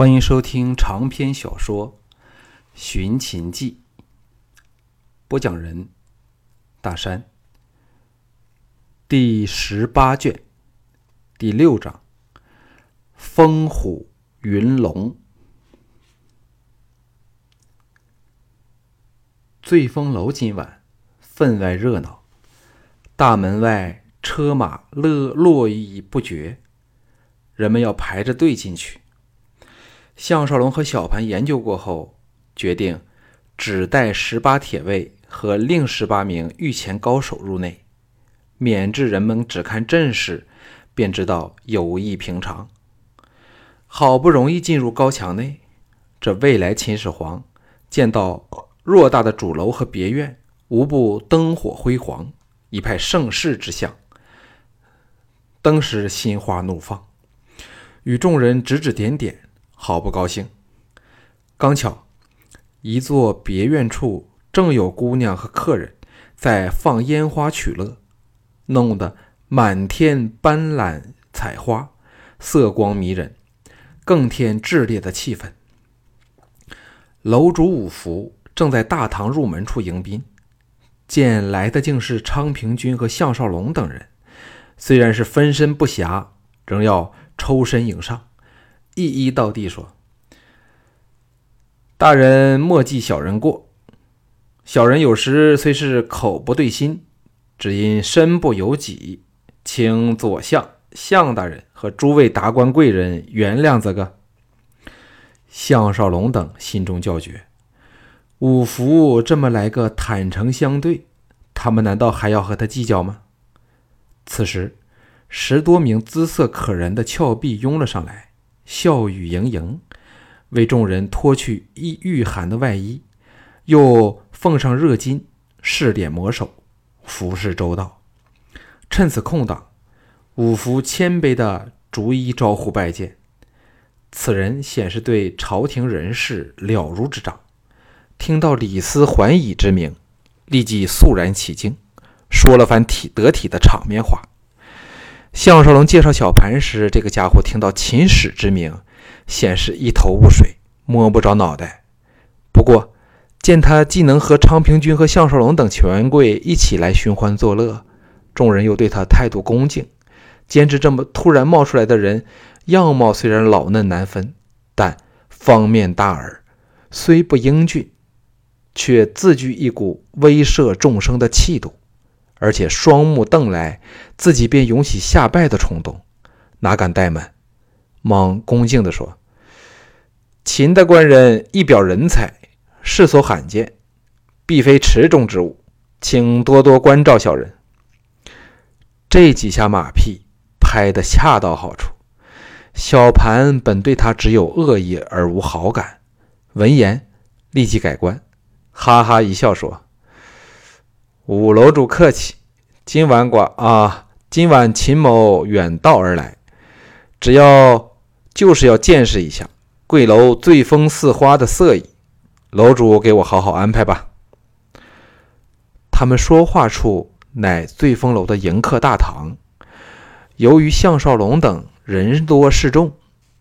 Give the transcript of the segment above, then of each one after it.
欢迎收听长篇小说《寻秦记》，播讲人：大山。第十八卷，第六章：风虎云龙。醉风楼今晚分外热闹，大门外车马乐络绎不绝，人们要排着队进去。项少龙和小盘研究过后，决定只带十八铁卫和另十八名御前高手入内，免致人们只看阵势便知道有意平常。好不容易进入高墙内，这未来秦始皇见到偌大的主楼和别院，无不灯火辉煌，一派盛世之象，登时心花怒放，与众人指指点点。好不高兴！刚巧一座别院处正有姑娘和客人在放烟花取乐，弄得满天斑斓彩花，色光迷人，更添炽烈的气氛。楼主五福正在大堂入门处迎宾，见来的竟是昌平君和项少龙等人，虽然是分身不暇，仍要抽身迎上。一一道地说：“大人莫记小人过，小人有时虽是口不对心，只因身不由己，请左相、项大人和诸位达官贵人原谅这个。”项少龙等心中叫绝：五福这么来个坦诚相对，他们难道还要和他计较吗？此时，十多名姿色可人的峭壁拥了上来。笑语盈盈，为众人脱去衣御寒的外衣，又奉上热巾，试点抹手，服侍周到。趁此空档，五福谦卑地逐一招呼拜见。此人显是对朝廷人事了如指掌，听到李斯还乙之名，立即肃然起敬，说了番体得体的场面话。项少龙介绍小盘时，这个家伙听到秦始之名，显是一头雾水，摸不着脑袋。不过见他既能和昌平君和项少龙等权贵一起来寻欢作乐，众人又对他态度恭敬，兼之这么突然冒出来的人，样貌虽然老嫩难分，但方面大耳，虽不英俊，却自具一股威慑众生的气度。而且双目瞪来，自己便涌起下拜的冲动，哪敢怠慢，忙恭敬地说：“秦大官人一表人才，世所罕见，必非池中之物，请多多关照小人。”这几下马屁拍得恰到好处。小盘本对他只有恶意而无好感，闻言立即改观，哈哈一笑说。五楼主客气，今晚寡啊，今晚秦某远道而来，只要就是要见识一下贵楼醉风似花的色艺，楼主给我好好安排吧。他们说话处乃醉风楼的迎客大堂，由于项少龙等人多势众，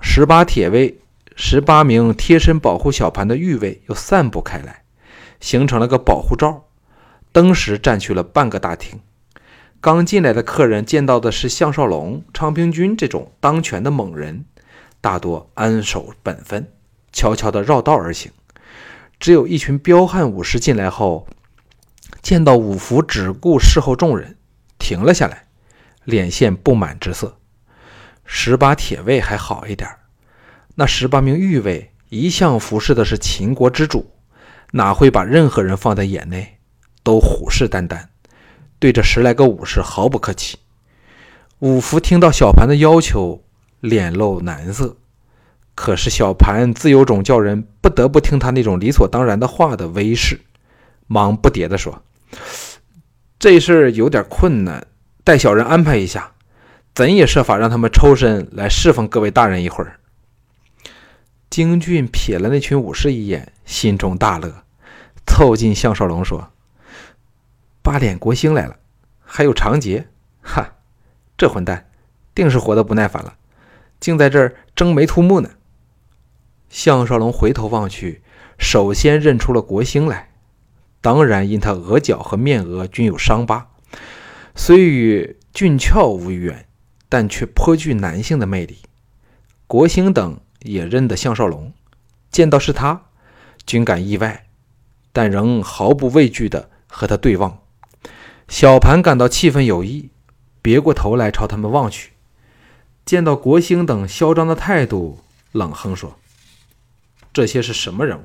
十八铁卫、十八名贴身保护小盘的御卫又散布开来，形成了个保护罩。登时占据了半个大厅。刚进来的客人见到的是项少龙、昌平君这种当权的猛人，大多安守本分，悄悄地绕道而行。只有一群彪悍武士进来后，见到五福只顾侍候众人，停了下来，脸现不满之色。十八铁卫还好一点，那十八名御卫一向服侍的是秦国之主，哪会把任何人放在眼内？都虎视眈眈，对着十来个武士毫不客气。五福听到小盘的要求，脸露难色。可是小盘自有种叫人不得不听他那种理所当然的话的威势，忙不迭地说：“这事有点困难，待小人安排一下，怎也设法让他们抽身来侍奉各位大人一会儿。”京俊瞥了那群武士一眼，心中大乐，凑近项少龙说。八脸国星来了，还有长杰，哈，这混蛋定是活得不耐烦了，竟在这儿争眉吐目呢。项少龙回头望去，首先认出了国兴来。当然，因他额角和面额均有伤疤，虽与俊俏无缘，但却颇具男性的魅力。国兴等也认得项少龙，见到是他，均感意外，但仍毫不畏惧地和他对望。小盘感到气氛有异，别过头来朝他们望去，见到国兴等嚣张的态度，冷哼说：“这些是什么人物？”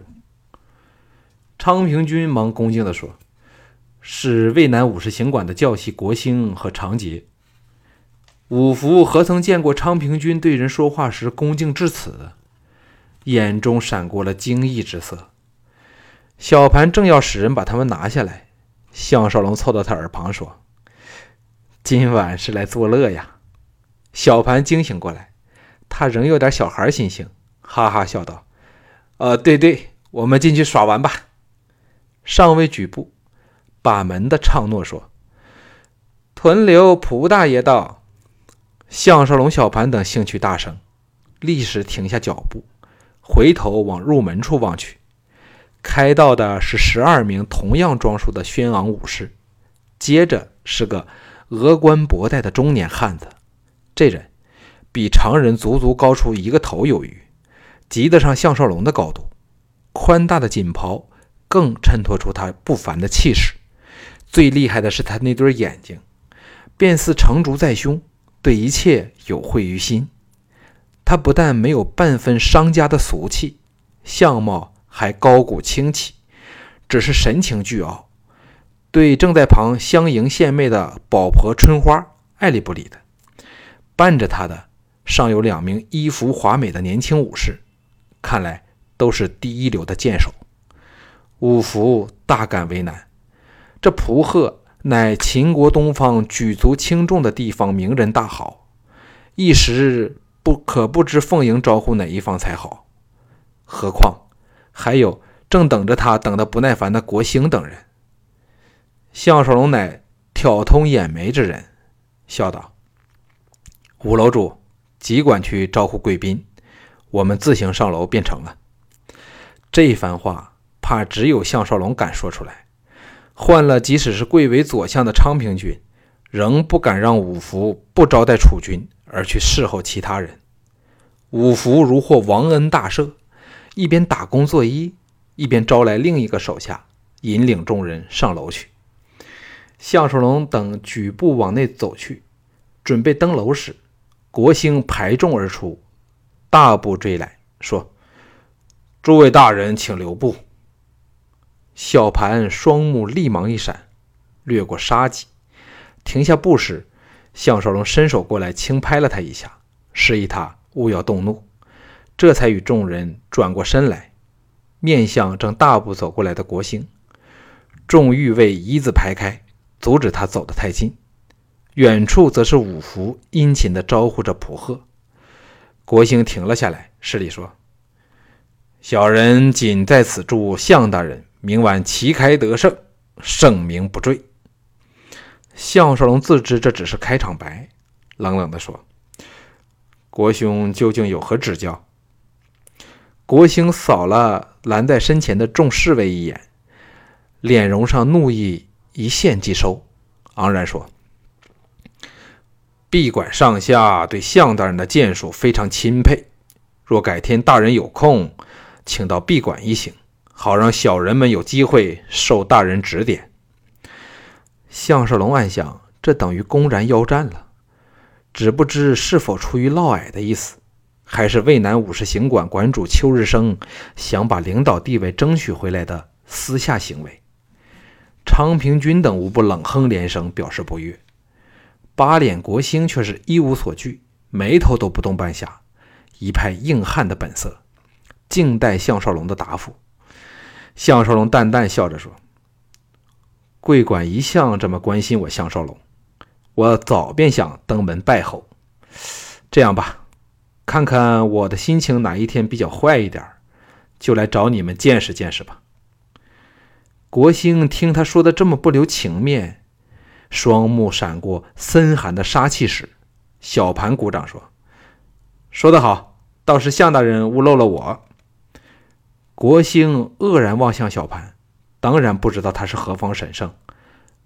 昌平君忙恭敬地说：“是渭南武士行馆的教习国兴和长杰。”五福何曾见过昌平君对人说话时恭敬至此？眼中闪过了惊异之色。小盘正要使人把他们拿下来，项少龙凑到他耳旁说：“今晚是来作乐呀！”小盘惊醒过来，他仍有点小孩心性，哈哈笑道：“呃，对对，我们进去耍玩吧。”尚未举步，把门的唱诺说：“屯留蒲大爷到。”项少龙、小盘等兴趣大盛，立时停下脚步，回头往入门处望去。开道的是十二名同样装束的轩昂武士，接着是个额冠博带的中年汉子。这人比常人足足高出一个头有余，及得上项少龙的高度。宽大的锦袍。更衬托出他不凡的气势。最厉害的是他那对眼睛，便似成竹在胸，对一切有慧于心。他不但没有半分商家的俗气，相貌还高古清奇，只是神情倨傲，对正在旁相迎献媚的宝婆春花爱理不理的。伴着他的尚有两名衣服华美的年轻武士，看来都是第一流的剑手。五福大感为难，这蒲贺乃秦国东方举足轻重的地方名人大豪，一时不可不知奉迎招呼哪一方才好。何况还有正等着他等得不耐烦的国兴等人。项少龙乃挑通眼眉之人，笑道：“五楼主即管去招呼贵宾，我们自行上楼便成了。”这番话。怕只有项少龙敢说出来，换了即使是贵为左相的昌平君，仍不敢让五福不招待楚军而去侍候其他人。五福如获王恩大赦，一边打工作揖，一边招来另一个手下，引领众人上楼去。项少龙等举步往内走去，准备登楼时，国兴排众而出，大步追来，说：“诸位大人，请留步。”小盘双目立芒一闪，掠过杀机，停下步时，项少龙伸手过来，轻拍了他一下，示意他勿要动怒，这才与众人转过身来，面向正大步走过来的国兴。众御卫一字排开，阻止他走得太近。远处则是五福殷勤地招呼着普贺。国兴停了下来，施礼说：“小人仅在此祝项大人。”明晚旗开得胜，盛名不坠。项少龙自知这只是开场白，冷冷地说：“国兄究竟有何指教？”国兴扫了拦在身前的众侍卫一眼，脸容上怒意一现即收，昂然说：“闭馆上下对项大人的剑术非常钦佩，若改天大人有空，请到闭馆一行。”好让小人们有机会受大人指点。项少龙暗想，这等于公然邀战了，只不知是否出于嫪毐的意思，还是渭南武士行馆馆主邱日升想把领导地位争取回来的私下行为。昌平君等无不冷哼连声，表示不悦。八脸国兴却是一无所惧，眉头都不动半下，一派硬汉的本色，静待项少龙的答复。项少龙淡淡笑着说：“贵馆一向这么关心我，项少龙，我早便想登门拜候。这样吧，看看我的心情哪一天比较坏一点，就来找你们见识见识吧。”国兴听他说的这么不留情面，双目闪过森寒的杀气时，小盘鼓掌说：“说得好，倒是项大人误漏了我。”国兴愕然望向小盘，当然不知道他是何方神圣，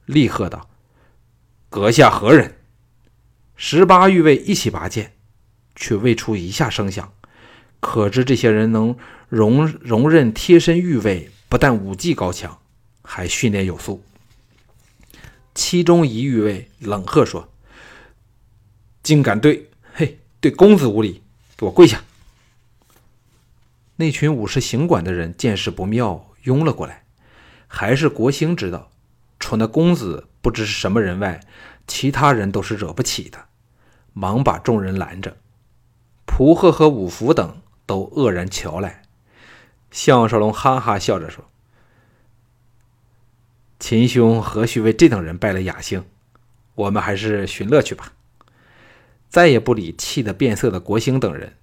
厉喝道：“阁下何人？”十八御卫一起拔剑，却未出一下声响，可知这些人能容容忍贴身御卫，不但武技高强，还训练有素。其中一御卫冷喝说：“竟敢对嘿对公子无礼，给我跪下！”那群武士行管的人见势不妙，拥了过来。还是国兴知道，除那公子不知是什么人外，其他人都是惹不起的，忙把众人拦着。蒲贺和五福等都愕然瞧来。项少龙哈哈笑着说：“秦兄何须为这等人败了雅兴？我们还是寻乐去吧。”再也不理气得变色的国兴等人，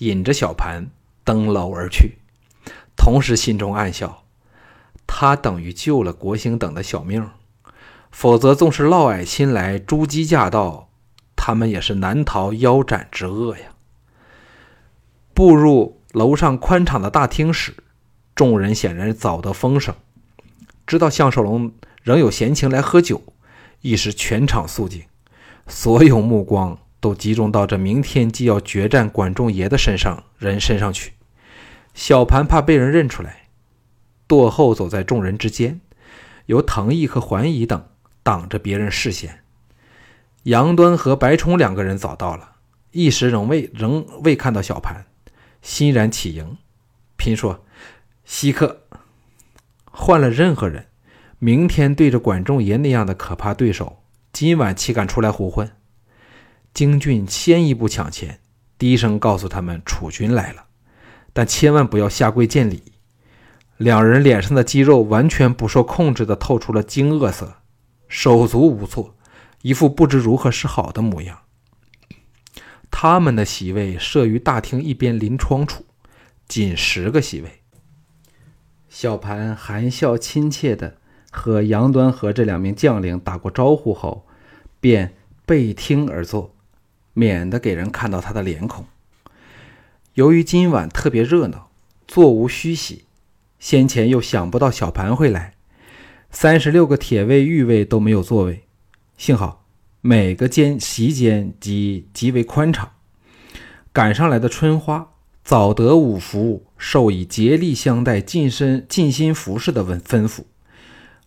引着小盘。登楼而去，同时心中暗笑：他等于救了国兴等的小命，否则纵是嫪毐亲来，朱姬驾到，他们也是难逃腰斩之厄呀。步入楼上宽敞的大厅时，众人显然早得风声，知道项少龙仍有闲情来喝酒，一时全场肃静，所有目光。都集中到这明天即要决战管仲爷的身上人身上去。小盘怕被人认出来，堕后走在众人之间，由藤毅和桓乙等挡着别人视线。杨端和白冲两个人早到了，一时仍未仍未看到小盘，欣然起迎，拼说：“稀客，换了任何人，明天对着管仲爷那样的可怕对手，今晚岂敢出来胡混？”京俊先一步抢前，低声告诉他们：“楚军来了，但千万不要下跪见礼。”两人脸上的肌肉完全不受控制地透出了惊愕色，手足无措，一副不知如何是好的模样。他们的席位设于大厅一边临窗处，仅十个席位。小盘含笑亲切地和杨端和这两名将领打过招呼后，便背厅而坐。免得给人看到他的脸孔。由于今晚特别热闹，座无虚席，先前又想不到小盘会来，三十六个铁卫、御卫都没有座位。幸好每个间席间极极为宽敞。赶上来的春花早得五福授以竭力相待、尽身尽心服侍的吩吩咐，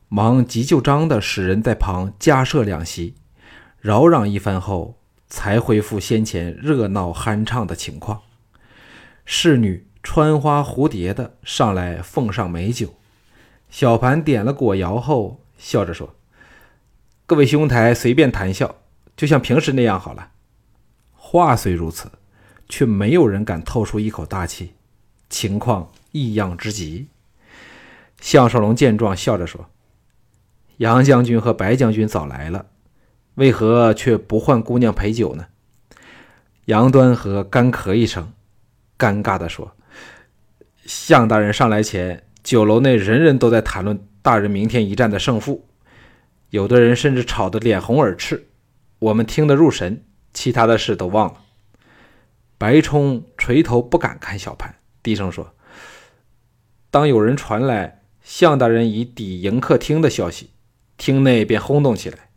忙急就章的使人在旁加设两席，扰攘一番后。才恢复先前热闹酣畅的情况。侍女穿花蝴蝶的上来奉上美酒，小盘点了果肴后，笑着说：“各位兄台随便谈笑，就像平时那样好了。”话虽如此，却没有人敢透出一口大气，情况异样之极。项少龙见状，笑着说：“杨将军和白将军早来了。”为何却不唤姑娘陪酒呢？杨端和干咳一声，尴尬地说：“项大人上来前，酒楼内人人都在谈论大人明天一战的胜负，有的人甚至吵得脸红耳赤，我们听得入神，其他的事都忘了。”白冲垂头不敢看小盘，低声说：“当有人传来向大人已抵迎客厅的消息，厅内便轰动起来。”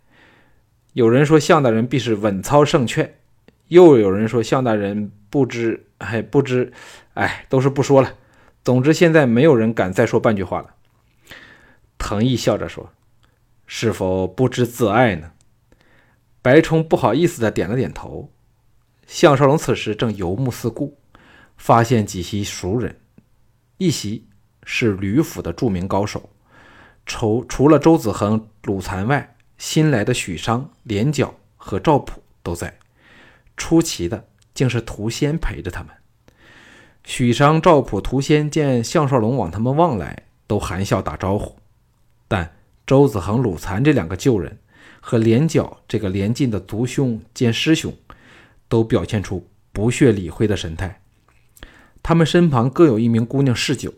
有人说向大人必是稳操胜券，又有人说向大人不知，哎，不知，哎，都是不说了。总之，现在没有人敢再说半句话了。藤毅笑着说：“是否不知自爱呢？”白冲不好意思的点了点头。项少龙此时正游目四顾，发现几席熟人，一席是吕府的著名高手，除除了周子恒、鲁残外。新来的许商、连角和赵普都在，出奇的竟是涂仙陪着他们。许商、赵普、涂仙见项少龙往他们望来，都含笑打招呼。但周子恒、鲁残这两个旧人和连角这个连晋的族兄兼师兄，都表现出不屑理会的神态。他们身旁各有一名姑娘侍酒，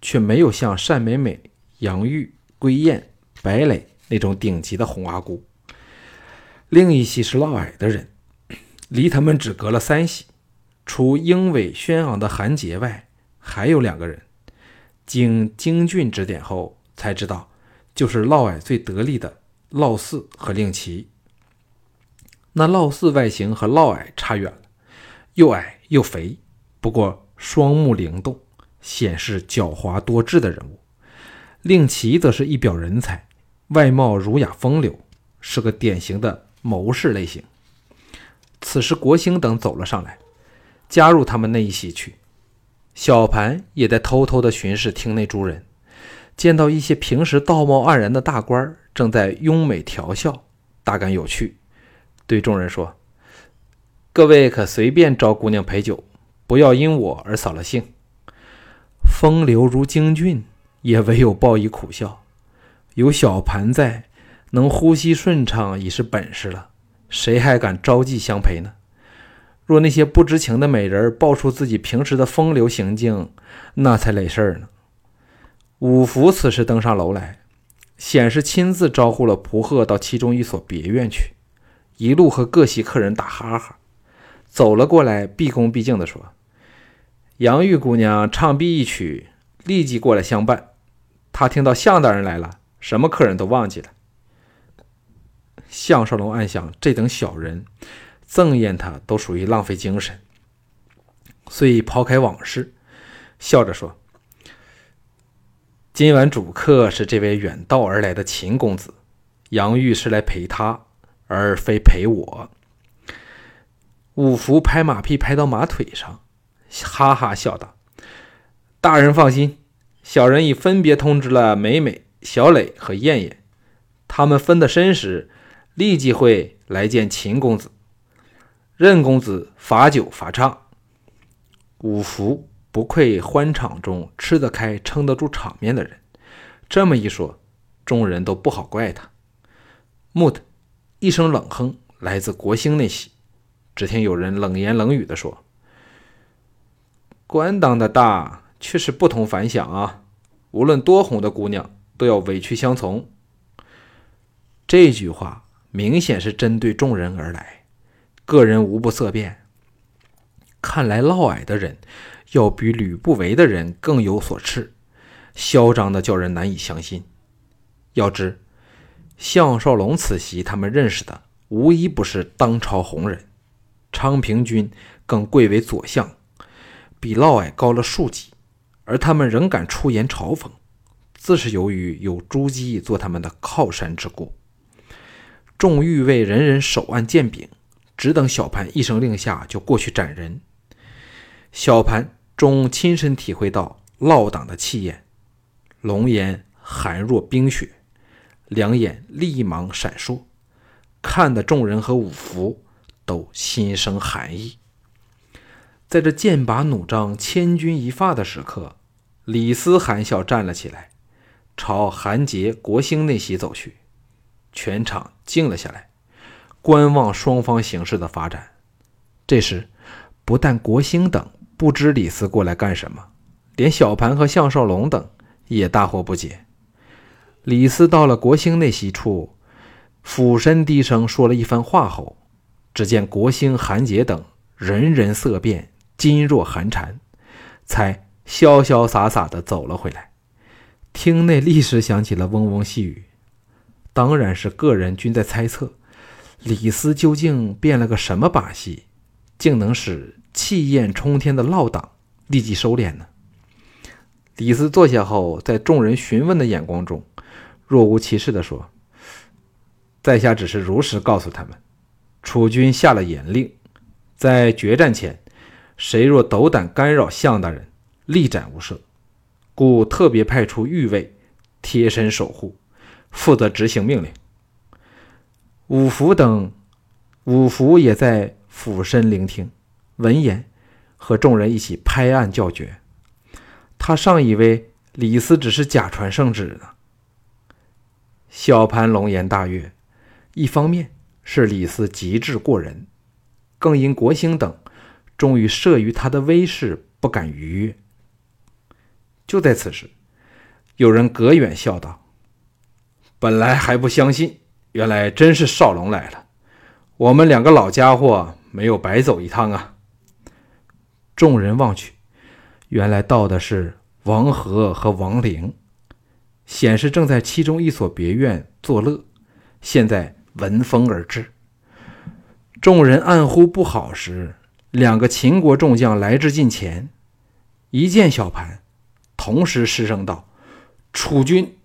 却没有像单美美、杨玉、归燕、白磊。那种顶级的红阿姑，另一席是嫪毐的人，离他们只隔了三席。除英伟轩昂的韩杰外，还有两个人，经京俊指点后，才知道就是嫪毐最得力的嫪毐和令旗。那嫪毐外形和嫪毐差远了，又矮又肥，不过双目灵动，显示狡猾多智的人物。令旗则是一表人才，外貌儒雅风流，是个典型的谋士类型。此时国兴等走了上来，加入他们那一席去。小盘也在偷偷的巡视厅内诸人，见到一些平时道貌岸然的大官正在拥美调笑，大感有趣。对众人说：“各位可随便招姑娘陪酒，不要因我而扫了兴。”风流如京俊，也唯有报以苦笑。有小盘在，能呼吸顺畅已是本事了，谁还敢招妓相陪呢？若那些不知情的美人爆出自己平时的风流行径，那才累事儿呢。五福此时登上楼来，显是亲自招呼了蒲鹤到其中一所别院去。一路和各席客人打哈哈，走了过来，毕恭毕敬地说：“杨玉姑娘唱毕一曲，立即过来相伴。她听到向大人来了，什么客人都忘记了。”项少龙暗想：这等小人，赠宴他都属于浪费精神，遂抛开往事，笑着说：“今晚主客是这位远道而来的秦公子，杨玉是来陪他。”而非陪我。五福拍马屁拍到马腿上，哈哈笑道：“大人放心，小人已分别通知了美美、小磊和燕燕，他们分得身时，立即会来见秦公子。任公子罚酒罚唱。”五福不愧欢场中吃得开、撑得住场面的人，这么一说，众人都不好怪他。木的。一声冷哼来自国兴那席，只听有人冷言冷语地说：“官当的大，却是不同凡响啊！无论多红的姑娘，都要委屈相从。”这句话明显是针对众人而来，个人无不色变。看来嫪毐的人要比吕不韦的人更有所恃，嚣张的叫人难以相信。要知。项少龙此席，他们认识的无一不是当朝红人，昌平君更贵为左相，比嫪毐高了数级，而他们仍敢出言嘲讽，自是由于有朱姬做他们的靠山之故。众御卫人人手按剑柄，只等小盘一声令下，就过去斩人。小盘终亲身体会到落党的气焰，龙颜寒若冰雪。两眼立芒闪烁，看得众人和五福都心生寒意。在这剑拔弩张、千钧一发的时刻，李斯含笑站了起来，朝韩杰、国兴那席走去。全场静了下来，观望双方形势的发展。这时，不但国兴等不知李斯过来干什么，连小盘和项少龙等也大惑不解。李斯到了国兴那席处，俯身低声说了一番话后，只见国兴、韩杰等人人色变，噤若寒蝉，才潇潇洒洒地走了回来。厅内立时响起了嗡嗡细语，当然是个人均在猜测，李斯究竟变了个什么把戏，竟能使气焰冲天的嫪党立即收敛呢？李斯坐下后，在众人询问的眼光中。若无其事地说：“在下只是如实告诉他们，楚军下了严令，在决战前，谁若斗胆干扰项大人，立斩无赦。故特别派出御卫贴身守护，负责执行命令。”五福等，五福也在俯身聆听，闻言和众人一起拍案叫绝。他尚以为李斯只是假传圣旨呢。小盘龙颜大悦，一方面是李斯极致过人，更因国兴等终于慑于他的威势，不敢逾越。就在此时，有人隔远笑道：“本来还不相信，原来真是少龙来了。我们两个老家伙没有白走一趟啊！”众人望去，原来到的是王和和王陵，显示正在其中一所别院作乐，现在闻风而至。众人暗呼不好时，两个秦国众将来至近前，一见小盘，同时失声道：“楚军